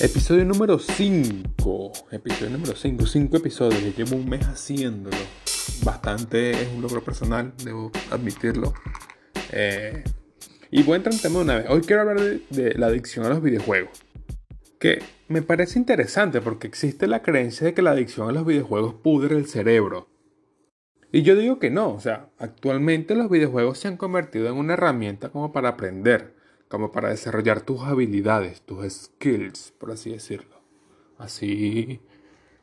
Episodio número 5. Episodio número 5. 5 episodios. Llevo un mes haciéndolo. Bastante es un logro personal, debo admitirlo. Eh, y voy a entrar en tema de una vez. Hoy quiero hablar de, de, la adicción a los videojuegos. Que me parece interesante porque existe la creencia de que la adicción a los videojuegos pudre el cerebro. Y yo digo que no. O sea, actualmente los videojuegos se han convertido en una herramienta como para aprender como para desarrollar tus habilidades, tus skills, por así decirlo. Así,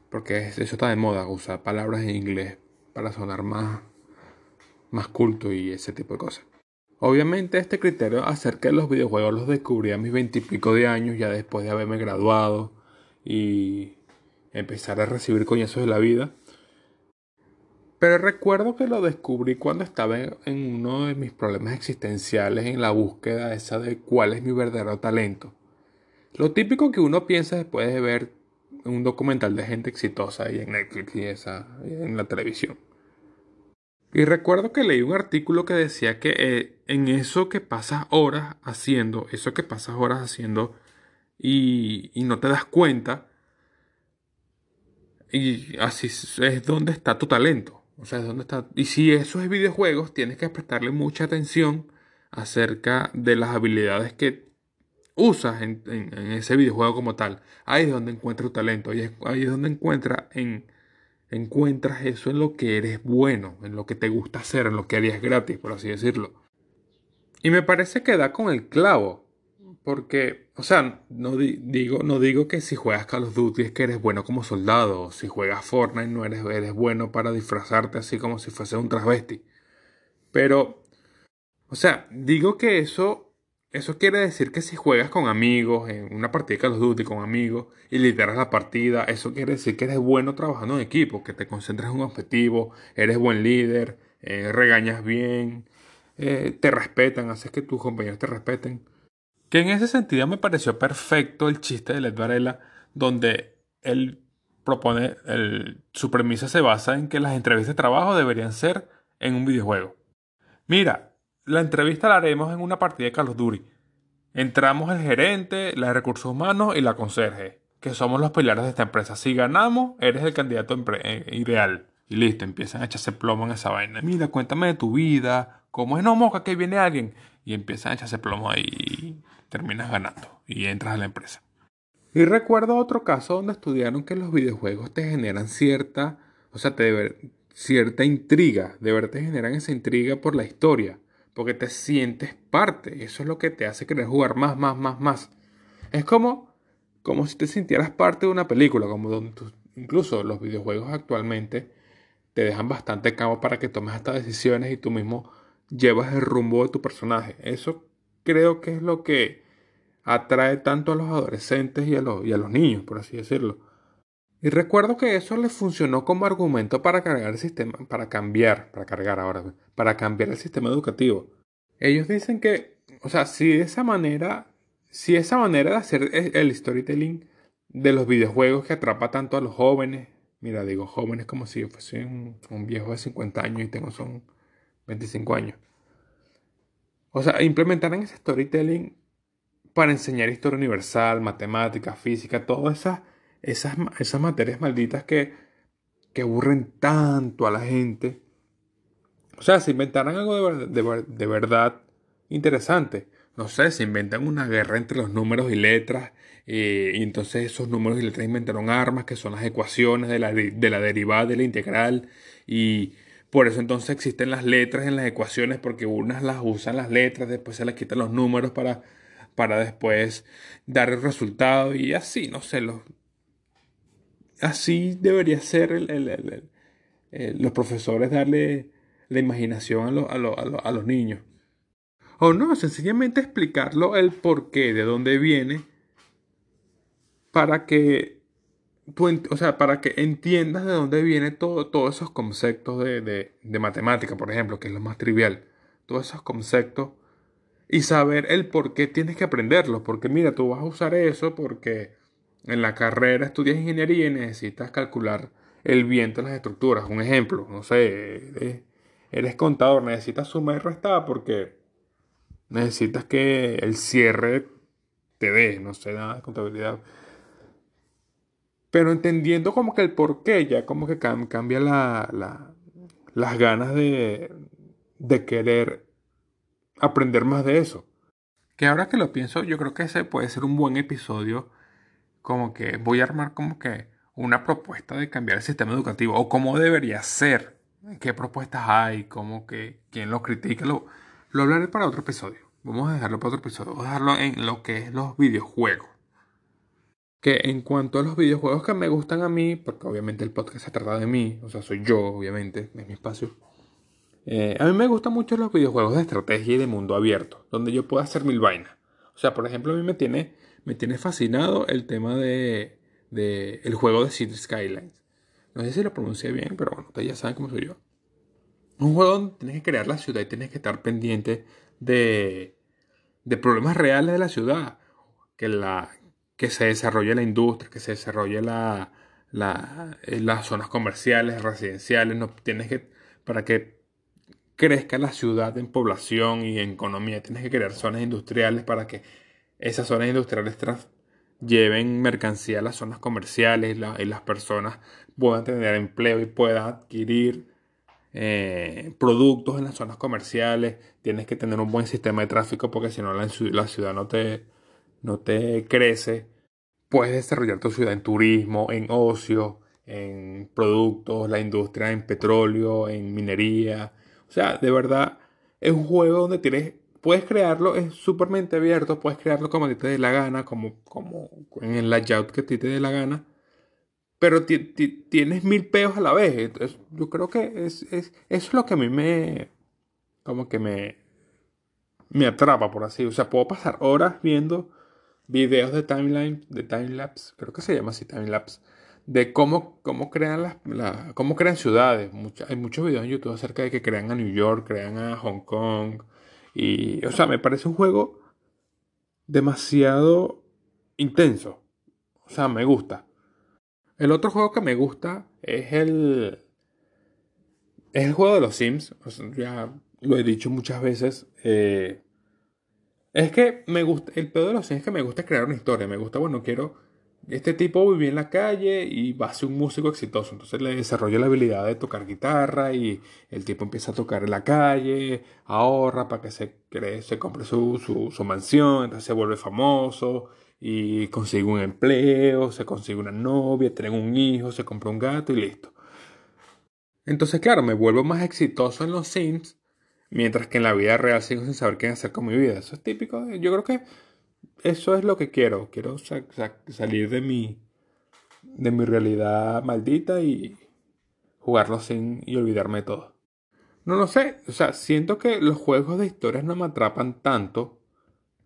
porque eso está de moda, usar palabras en inglés para sonar más, más culto y ese tipo de cosas. Obviamente este criterio acerca de los videojuegos los descubrí a mis veintipico de años, ya después de haberme graduado y empezar a recibir coñazos de la vida. Pero recuerdo que lo descubrí cuando estaba en uno de mis problemas existenciales en la búsqueda esa de cuál es mi verdadero talento. Lo típico que uno piensa después de ver un documental de gente exitosa y en Netflix y esa, en la televisión. Y recuerdo que leí un artículo que decía que eh, en eso que pasas horas haciendo, eso que pasas horas haciendo y, y no te das cuenta, y así es donde está tu talento. O sea, ¿dónde está? Y si eso es videojuegos, tienes que prestarle mucha atención acerca de las habilidades que usas en, ese videojuego como tal. Ahí es donde encuentras tu talento. Ahí es, ahí es donde encuentras, en, encuentras eso en lo que eres bueno, en lo que te gusta hacer, en lo que harías gratis, por así decirlo. Y me parece que da con el clavo. Porque, o sea, no digo, no digo que si juegas Call of Duty es que eres bueno como soldado, o si juegas Fortnite no eres, eres bueno para disfrazarte así como si fuese un travesti. Pero, o sea, digo que eso, eso quiere decir que si juegas con amigos, en una partida de Call of Duty con amigos, y lideras la partida, eso quiere decir que eres bueno trabajando en equipo, que te concentras en un objetivo, eres buen líder, eh, regañas bien, eh, te respetan, haces que tus compañeros te respeten. Que en ese sentido me pareció perfecto el chiste de Led Varela, donde él propone, su premisa se basa en que las entrevistas de trabajo deberían ser en un videojuego. Mira, la entrevista la haremos en una partida de Carlos Duri. Entramos el gerente, la de recursos humanos y la conserje, que somos los pilares de esta empresa. Si ganamos, eres el candidato eh, ideal. Y listo, empiezan a echarse plomo en esa vaina. Mira, cuéntame de tu vida, cómo es no moca que viene alguien. Y empiezan a echarse plomo ahí terminas ganando y entras a la empresa. Y recuerdo otro caso donde estudiaron que los videojuegos te generan cierta, o sea, cierta intriga, de verdad te generan esa intriga por la historia, porque te sientes parte, eso es lo que te hace querer jugar más, más, más, más. Es como, como si te sintieras parte de una película, como donde incluso los videojuegos actualmente te dejan bastante campo para que tomes estas decisiones y tú mismo llevas el rumbo de tu personaje. Eso creo que es lo que atrae tanto a los adolescentes y a los, y a los niños, por así decirlo. Y recuerdo que eso les funcionó como argumento para cargar el sistema, para cambiar, para cargar ahora, para cambiar el sistema educativo. Ellos dicen que, o sea, si de esa manera, si esa manera de hacer el storytelling de los videojuegos que atrapa tanto a los jóvenes, mira, digo jóvenes como si yo fuese un, un viejo de 50 años y tengo son 25 años. O sea, implementaran ese storytelling para enseñar historia universal, matemática, física, todas esas, esas, esas materias malditas que, que aburren tanto a la gente. O sea, si inventaran algo de, verdad interesante. No sé, se inventan una guerra entre los números y letras. Eh, y entonces esos números y letras inventaron armas que son las ecuaciones de la, de la derivada de la integral. Y por eso entonces existen las letras en las ecuaciones, porque unas las usan las letras, después se les quitan los números para, para después dar el resultado y así, no sé, así debería ser el, los profesores darle la imaginación a, a, los niños. O no, sencillamente explicarlo el porqué, de dónde viene, para que o sea, para que entiendas de dónde vienen todo, todos esos conceptos de, de, matemática, por ejemplo, que es lo más trivial, todos esos conceptos y saber el por qué tienes que aprenderlos, porque mira, tú vas a usar eso porque en la carrera estudias ingeniería y necesitas calcular el viento en las estructuras. Un ejemplo, no sé, eres, contador, necesitas sumar y restar porque necesitas que el cierre te dé, no sé, nada de contabilidad pero entendiendo como que el porqué ya como que cambia la, las ganas de, de querer aprender más de eso. Que ahora que lo pienso, yo creo que ese puede ser un buen episodio. Como que voy a armar como que una propuesta de cambiar el sistema educativo o cómo debería ser, qué propuestas hay, cómo que quién lo critica, lo, lo hablaré para otro episodio. Vamos a dejarlo para otro episodio, vamos a dejarlo en lo que es los videojuegos. Que en cuanto a los videojuegos que me gustan a mí, porque obviamente el podcast se trata de mí, o sea, soy yo, obviamente, es mi espacio. Eh, a mí me gustan mucho los videojuegos de estrategia y de mundo abierto, donde yo puedo hacer mil vainas. O sea, por ejemplo, a mí me tiene, me tiene fascinado el tema de, de el juego de City Skylines. No sé si lo pronuncié bien, pero bueno, ustedes ya saben cómo soy yo. Un juego donde tienes que crear la ciudad y tienes que estar pendiente de, de problemas reales de la ciudad. Que, la, que se desarrolle la industria, que se desarrolle la, eh, las zonas comerciales, residenciales. No, tienes que, para que crezca la ciudad en población y en economía, tienes que crear zonas industriales para que esas zonas industriales lleven mercancía a las zonas comerciales y, las personas puedan tener empleo y puedan adquirir eh, productos en las zonas comerciales. Tienes que tener un buen sistema de tráfico porque si no la, ciudad no te, no te crece. Puedes desarrollar tu ciudad en turismo, en ocio, en productos, la industria en petróleo, en minería. O sea, de verdad es un juego donde tienes puedes crearlo, es mente abierto, puedes crearlo como te dé la gana, como, como en el layout que te dé la gana, pero tienes mil peos a la vez. Entonces, yo creo que es, es, es lo que a mí me, como que me, me atrapa, por así. O sea, puedo pasar horas viendo videos de timeline, de timelapse, creo que se llama así timelapse, de cómo, cómo crean las, cómo crean ciudades. hay muchos videos en YouTube acerca de que crean a New York, crean a Hong Kong, y, o sea, me parece un juego demasiado intenso. O sea, me gusta. El otro juego que me gusta es el. Es el juego de los Sims. ya lo he dicho muchas veces. Eh, es que me gusta. El pedo de los es que me gusta crear una historia. Me gusta, bueno, quiero este tipo vivía en la calle y va a ser un músico exitoso. Entonces le desarrolla la habilidad de tocar guitarra y el tipo empieza a tocar en la calle, ahorra para que se, cree, se compre su, su, mansión, entonces se vuelve famoso y consigue un empleo, se consigue una novia, tiene un hijo, se compra un gato y listo. Entonces, claro, me vuelvo más exitoso en los Sims, mientras que en la vida real sigo sin saber qué hacer con mi vida. Eso es típico. Yo creo que eso es lo que quiero. Quiero salir de mi, de mi realidad maldita y jugarlo sin y olvidarme de todo. No lo sé, o sea, siento que los juegos de historias no me atrapan tanto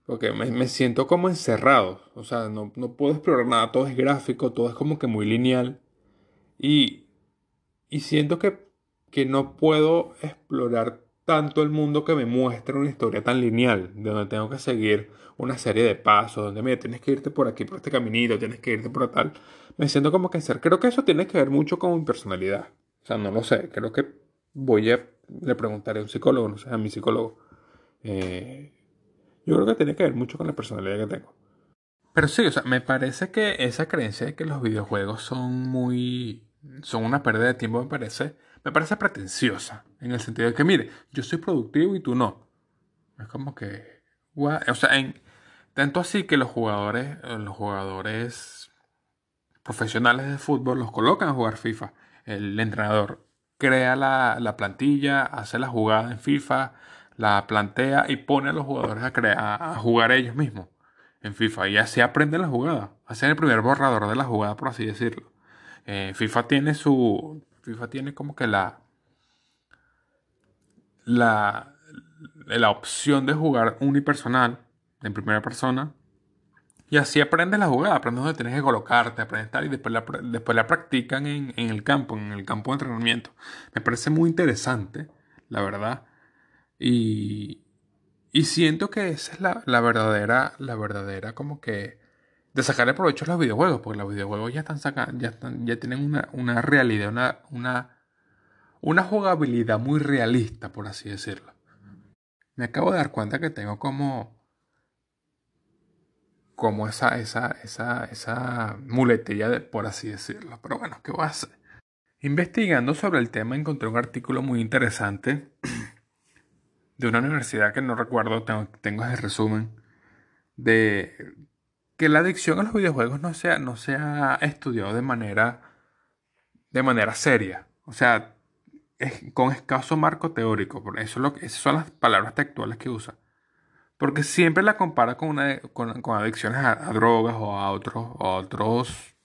porque me, siento como encerrado. O sea, no, no, puedo explorar nada, todo es gráfico, todo es como que muy lineal. Y, y siento que, que no puedo explorar tanto el mundo que me muestra una historia tan lineal, de donde tengo que seguir una serie de pasos, donde me tienes que irte por aquí, por este caminito, tienes que irte por tal. Me siento como que ser. Creo que eso tiene que ver mucho con mi personalidad. O sea, no lo sé. Creo que voy a. Le preguntaré a un psicólogo, no sé, a mi psicólogo. Eh, yo creo que tiene que ver mucho con la personalidad que tengo. Pero sí, o sea, me parece que esa creencia de que los videojuegos son muy. son una pérdida de tiempo, me parece me parece pretenciosa. En el sentido de que, mire, yo soy productivo y tú no. Es como que. O sea, en, tanto así que los jugadores, los jugadores profesionales de fútbol los colocan a jugar FIFA. El entrenador crea la, plantilla, hace la jugada en FIFA, la plantea y pone a los jugadores a, crear, a jugar ellos mismos en FIFA. Y así aprenden la jugada. Hacen el primer borrador de la jugada, por así decirlo. Eh, FIFA tiene su, FIFA tiene como que la, la, la opción de jugar unipersonal en primera persona. Y así aprendes la jugada, aprendes dónde tienes que colocarte, aprendes tal y después la, después la practican en, el campo, en el campo de entrenamiento. Me parece muy interesante, la verdad. Y, y siento que esa es la, la verdadera, la verdadera como que de sacarle provecho a los videojuegos, porque los videojuegos ya están sacando, ya están, ya tienen una, una realidad, una, una, una jugabilidad muy realista, por así decirlo. Me acabo de dar cuenta que tengo como como esa, esa, esa, esa muletilla, de, por así decirlo. Pero bueno, ¿qué voy a hacer? Investigando sobre el tema encontré un artículo muy interesante de una universidad que no recuerdo, tengo, tengo ese resumen, de que la adicción a los videojuegos no se, no se ha estudiado de manera, de manera seria. O sea, con escaso marco teórico. Eso lo esas son las palabras textuales que usa. Porque siempre la compara con, una, con, adicciones a, drogas o a otros, a otros,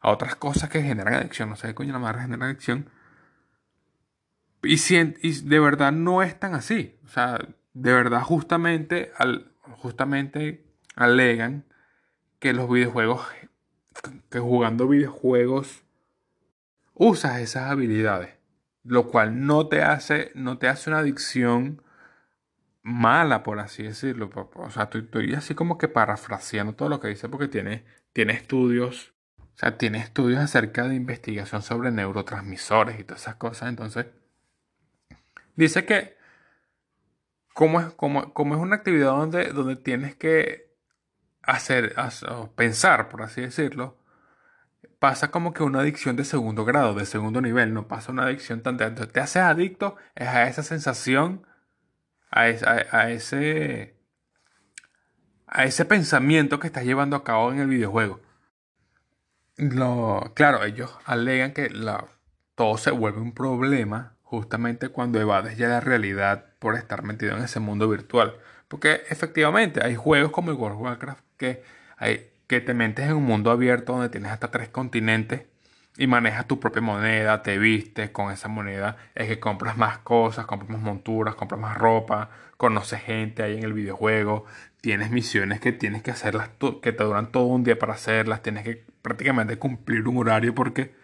a otras cosas que generan adicción. No sé qué coño la madre genera adicción. Y, y de verdad no es tan así. O sea, de verdad justamente, al, justamente alegan que los videojuegos, que jugando videojuegos usas esas habilidades. Lo cual no te hace, no te hace una adicción mala, por así decirlo. O sea, estoy, así como que parafraseando todo lo que dice porque tiene, tiene estudios, o sea, tiene estudios acerca de investigación sobre neurotransmisores y todas esas cosas. Entonces, dice que como es, como, como es una actividad donde, donde tienes que hacer, pensar, por así decirlo, pasa como que una adicción de segundo grado, de segundo nivel, no pasa una adicción tan... Te haces adicto es a esa sensación a, ese, a ese pensamiento que estás llevando a cabo en el videojuego. Claro, ellos alegan que todo se vuelve un problema justamente cuando evades ya la realidad por estar metido en ese mundo virtual. Porque efectivamente hay juegos como el World of Warcraft que, hay, que te metes en un mundo abierto donde tienes hasta tres continentes y manejas tu propia moneda, te vistes con esa moneda, es que compras más cosas, compras más monturas, compras más ropa, conoces gente ahí en el videojuego, tienes misiones que tienes que hacerlas, que te duran todo un día para hacerlas, tienes que prácticamente cumplir un horario porque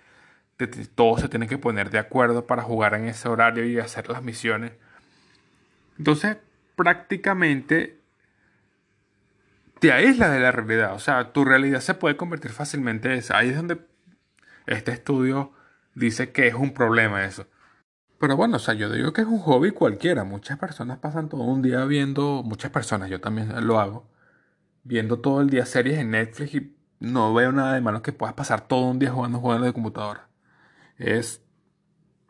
todo se tiene que poner de acuerdo para jugar en ese horario y hacer las misiones. Entonces, prácticamente te aíslas de la realidad, o sea, tu realidad se puede convertir fácilmente en esa. Ahí es donde este estudio dice que es un problema eso. Pero bueno, o sea, yo digo que es un hobby cualquiera. Muchas personas pasan todo un día viendo, muchas personas, yo también lo hago, viendo todo el día series en Netflix y no veo nada de malo que puedas pasar todo un día jugando juegos de computadora. Es,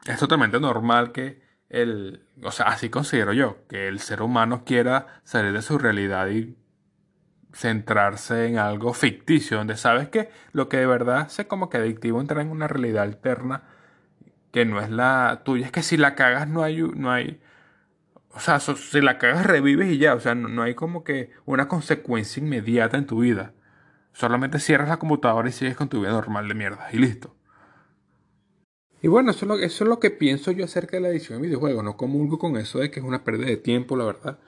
es totalmente normal que el, o sea, así considero yo, que el ser humano quiera salir de su realidad y centrarse en algo ficticio, donde sabes que lo que de verdad se como que adictivo entrar en una realidad alterna que no es la tuya. Es que si la cagas no hay, no hay, o sea, si la cagas revives y ya, o sea, no, hay como que una consecuencia inmediata en tu vida. Solamente cierras la computadora y sigues con tu vida normal de mierda y listo. Y bueno, eso es, lo, eso es lo que pienso yo acerca de la edición de videojuegos. No comulgo con eso de que es una pérdida de tiempo, la verdad.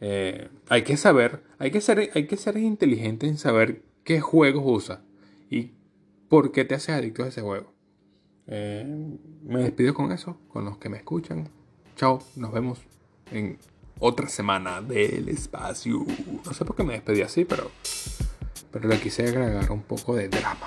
Eh, hay que saber, hay que, ser, hay que ser inteligente en saber qué juegos usa y por qué te haces adicto a ese juego. Eh, me despido con eso, con los que me escuchan. Chao, nos vemos en otra semana del espacio. No sé por qué me despedí así, pero, pero le quise agregar un poco de drama.